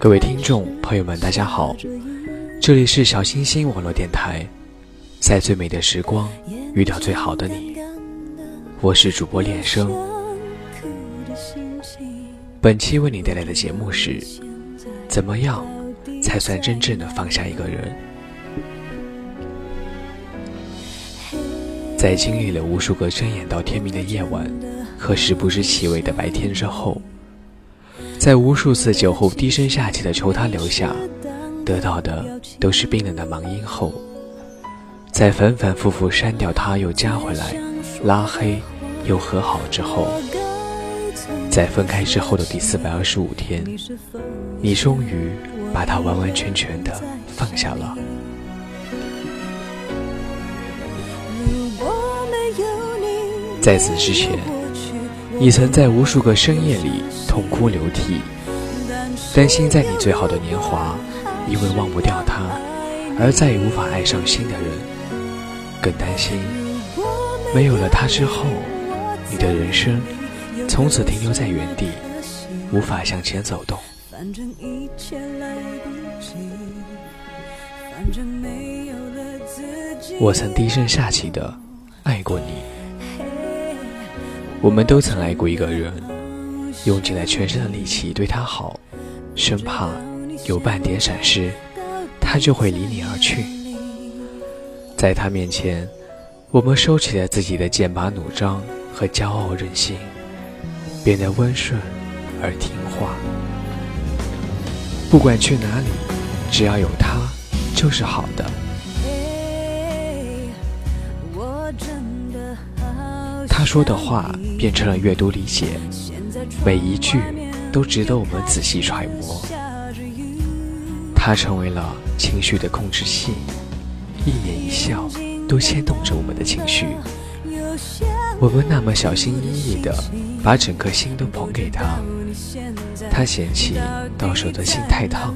各位听众朋友们，大家好，这里是小星星网络电台，在最美的时光遇到最好的你，我是主播恋生。本期为你带来的节目是：怎么样才算真正的放下一个人？在经历了无数个睁眼到天明的夜晚和时不知其味的白天之后，在无数次酒后低声下气的求他留下，得到的都是冰冷的忙音后，在反反复复删掉他又加回来，拉黑又和好之后，在分开之后的第四百二十五天，你终于把他完完全全的放下了。在此之前，你曾在无数个深夜里痛哭流涕，担心在你最好的年华，因为忘不掉他，而再也无法爱上新的人；更担心，没有了他之后，你的人生从此停留在原地，无法向前走动。我曾低声下气的爱过你。我们都曾爱过一个人，用尽了全身的力气对他好，生怕有半点闪失，他就会离你而去。在他面前，我们收起了自己的剑拔弩张和骄傲任性，变得温顺而听话。不管去哪里，只要有他，就是好的。说的话变成了阅读理解，每一句都值得我们仔细揣摩。他成为了情绪的控制器，一言一笑都牵动着我们的情绪。我们那么小心翼翼地把整颗心都捧给他，他嫌弃到手的心太烫，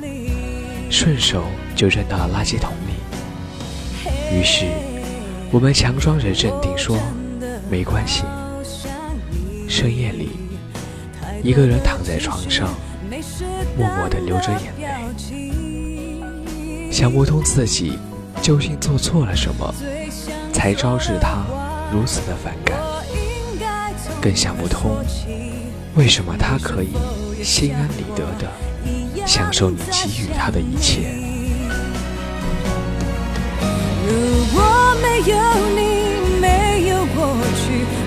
顺手就扔到了垃圾桶里。于是，我们强装着镇定说。没关系。深夜里，一个人躺在床上，默默地流着眼泪，想不通自己究竟做错了什么，才招致他如此的反感，更想不通为什么他可以心安理得地享受你给予他的一切。如果没有你。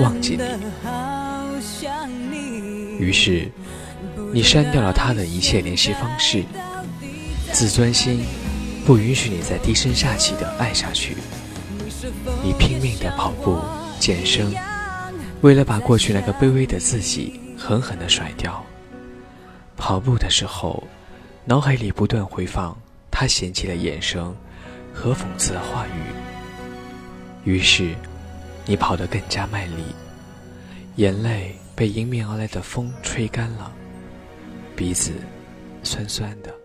忘记你。于是，你删掉了他的一切联系方式，自尊心不允许你再低声下气的爱下去。你拼命的跑步、健身，为了把过去那个卑微的自己狠狠的甩掉。跑步的时候，脑海里不断回放他嫌弃的眼神和讽刺的话语。于是，你跑得更加卖力，眼泪被迎面而来的风吹干了，鼻子酸酸的。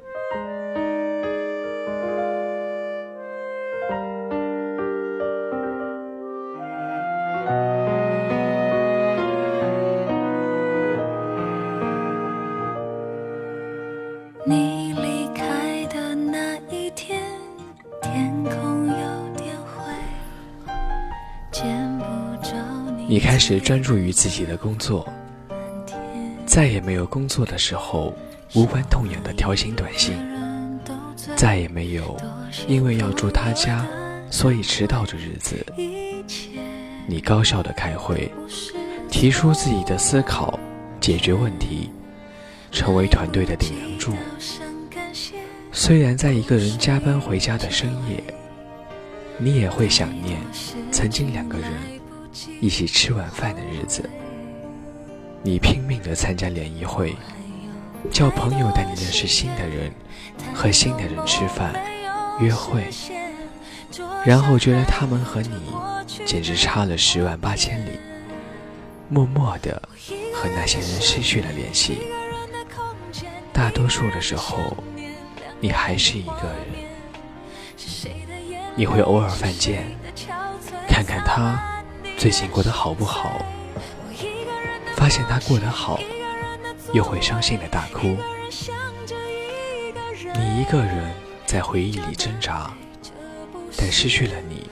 你开始专注于自己的工作，再也没有工作的时候无关痛痒的条形短信，再也没有因为要住他家所以迟到的日子。你高效的开会，提出自己的思考，解决问题，成为团队的顶梁柱。虽然在一个人加班回家的深夜，你也会想念曾经两个人。一起吃晚饭的日子，你拼命的参加联谊会，叫朋友带你认识新的人，和新的人吃饭、约会，然后觉得他们和你简直差了十万八千里，默默的和那些人失去了联系。大多数的时候，你还是一个人，你会偶尔犯贱，看看他。最近过得好不好？发现他过得好，又会伤心的大哭。你一个人在回忆里挣扎，但失去了你，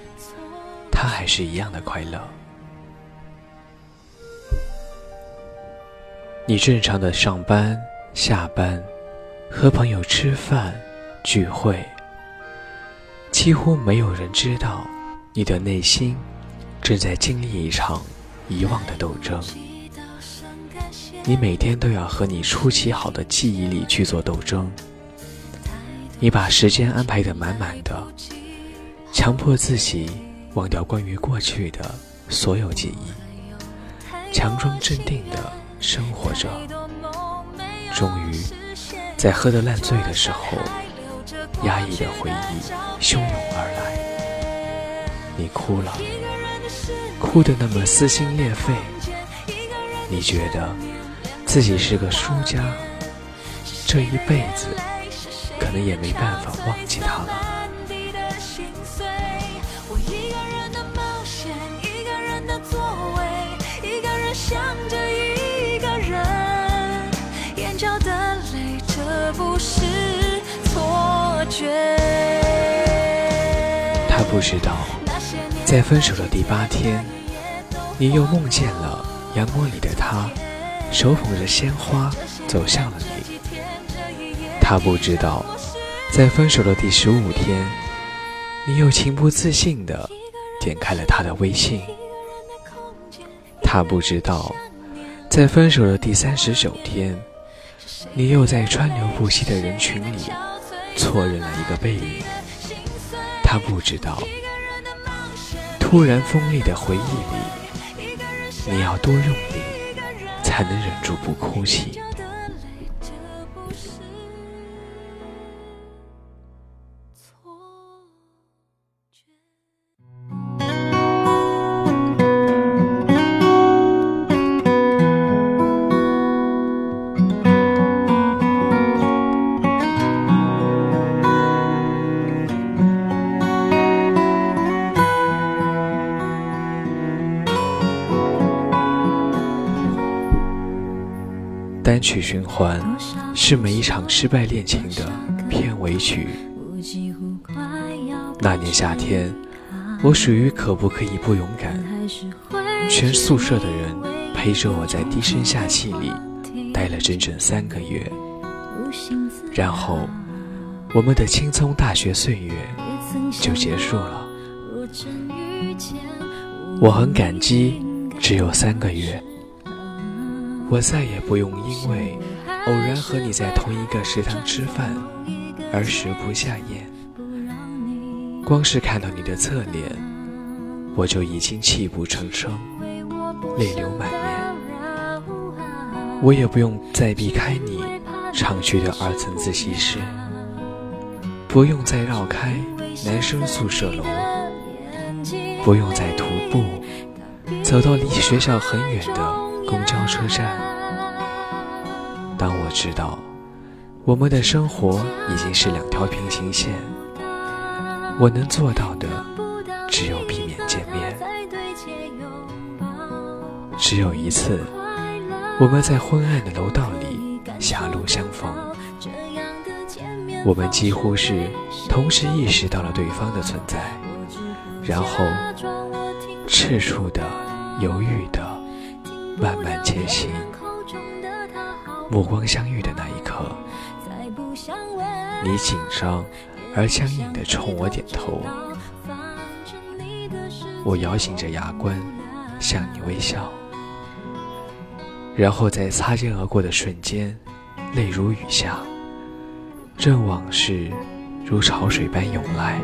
他还是一样的快乐。你正常的上班、下班，和朋友吃饭、聚会，几乎没有人知道你的内心。正在经历一场遗忘的斗争，你每天都要和你初期好的记忆力去做斗争。你把时间安排的满满的，强迫自己忘掉关于过去的所有记忆，强装镇定的生活着。终于，在喝得烂醉的时候，压抑的回忆汹涌而来，你哭了。哭得那么撕心裂肺，你觉得自己是个输家，这一辈子可能也没办法忘记他了。他不知道。在分手的第八天，你又梦见了阳光里的他，手捧着鲜花走向了你。他不知道，在分手的第十五天，你又情不自禁地点开了他的微信。他不知道，在分手的第三十九天，你又在川流不息的人群里错认了一个背影。他不知道。突然锋利的回忆里，你要多用力，才能忍住不哭泣。单曲循环是每一场失败恋情的片尾曲。那年夏天，我属于可不可以不勇敢？全宿舍的人陪着我在低声下气里待了整整三个月，然后我们的青葱大学岁月就结束了。我很感激，只有三个月，我再也不用因为偶然和你在同一个食堂吃饭而食不下咽。光是看到你的侧脸，我就已经泣不成声，泪流满面。我也不用再避开你常去的二层自习室，不用再绕开男生宿舍楼，不用再徒步走到离学校很远的公交车站。当我知道我们的生活已经是两条平行线。我能做到的，只有避免见面。只有一次，我们在昏暗的楼道里狭路相逢，我们几乎是同时意识到了对方的存在，然后赤处的、犹豫的、慢慢前行。目光相遇的那一刻，你紧张。而僵硬地冲我点头，我咬紧着牙关向你微笑，然后在擦肩而过的瞬间，泪如雨下，任往事如潮水般涌来。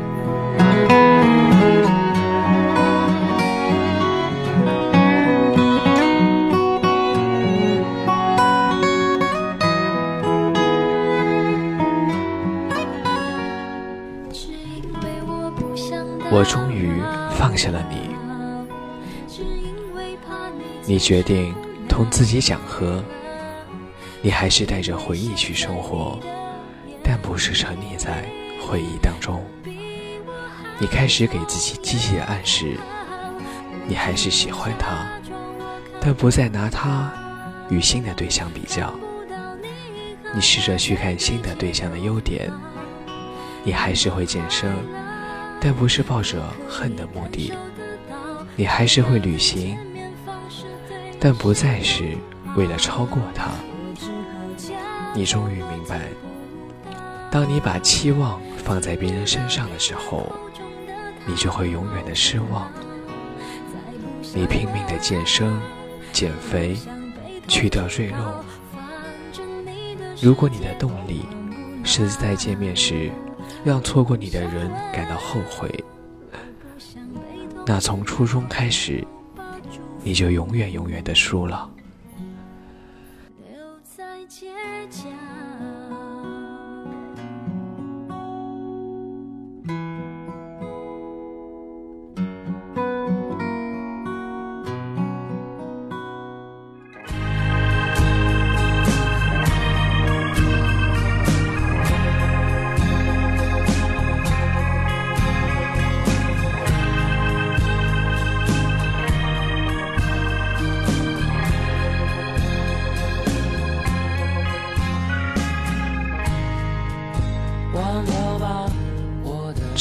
我终于放下了你，你决定同自己讲和，你还是带着回忆去生活，但不是沉溺在回忆当中。你开始给自己积极的暗示，你还是喜欢他，但不再拿他与新的对象比较。你试着去看新的对象的优点，你还是会健身。但不是抱着恨的目的，你还是会旅行，但不再是为了超过他。你终于明白，当你把期望放在别人身上的时候，你就会永远的失望。你拼命的健身、减肥、去掉赘肉。如果你的动力是在见面时。让错过你的人感到后悔，那从初中开始，你就永远永远的输了。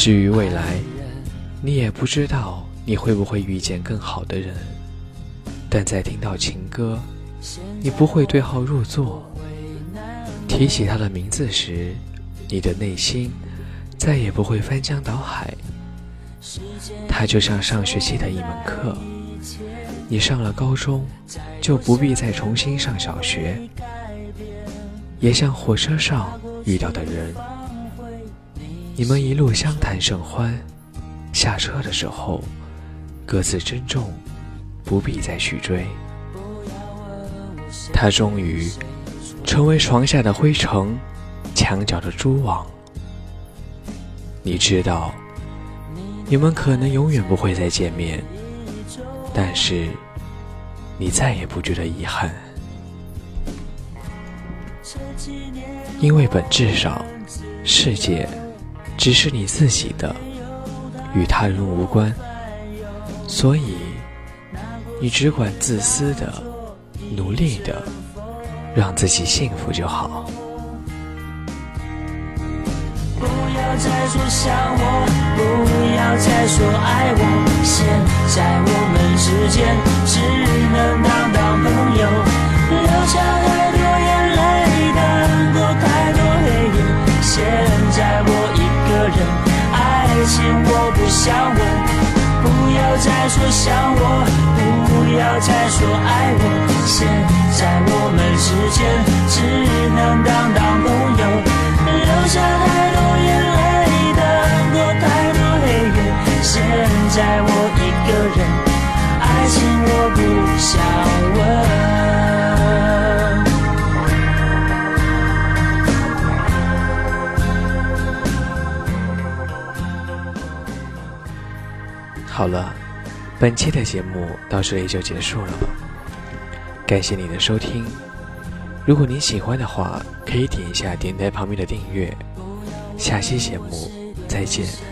至于未来，你也不知道你会不会遇见更好的人。但在听到情歌，你不会对号入座。提起他的名字时，你的内心再也不会翻江倒海。他就像上学期的一门课，你上了高中，就不必再重新上小学。也像火车上遇到的人。你们一路相谈甚欢，下车的时候各自珍重，不必再去追。他终于成为床下的灰尘，墙角的蛛网。你知道，你们可能永远不会再见面，但是你再也不觉得遗憾，因为本质上，世界。只是你自己的，与他人无关，所以你只管自私的、努力的，让自己幸福就好。不要再说想我，不要再说爱我，现在我们之间只能当当朋友，留下好了，本期的节目到这里就结束了。感谢你的收听，如果你喜欢的话，可以点一下电台旁边的订阅。下期节目再见。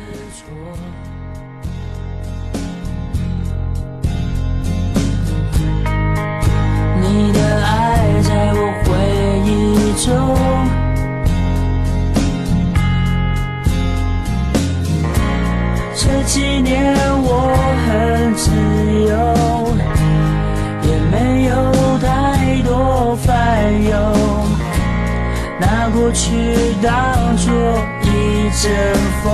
去当作一阵风。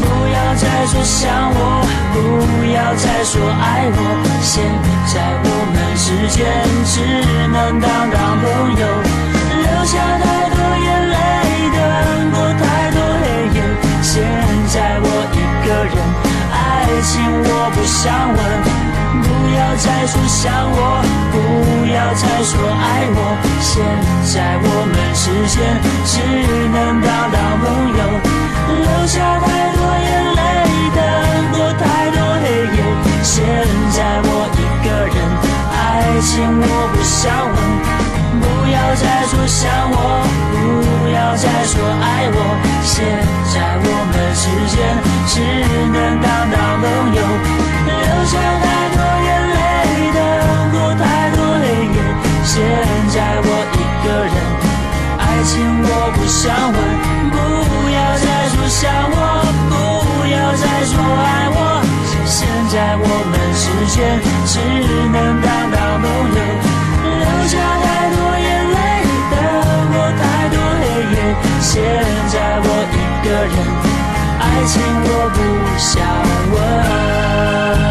不要再说想我，不要再说爱我，现在我们之间只能当当朋友。留下太多眼泪，等过太多黑夜，现在我一个人。爱情我不想问，不要再说想我，不要再说爱我。现在我们之间只能当当朋友，留下太多眼泪，等过太多黑夜。现在我一个人，爱情我不想问，不要再说想我，不要再说爱我。现在我们之间只能当当。朋友，留下太多在我一个人，爱情我不想问，不要再说想我，不要再说爱我。现在我们之间只能当当朋友，留下太多眼泪，等过太多黑夜。现在我一个人。爱情我不想问。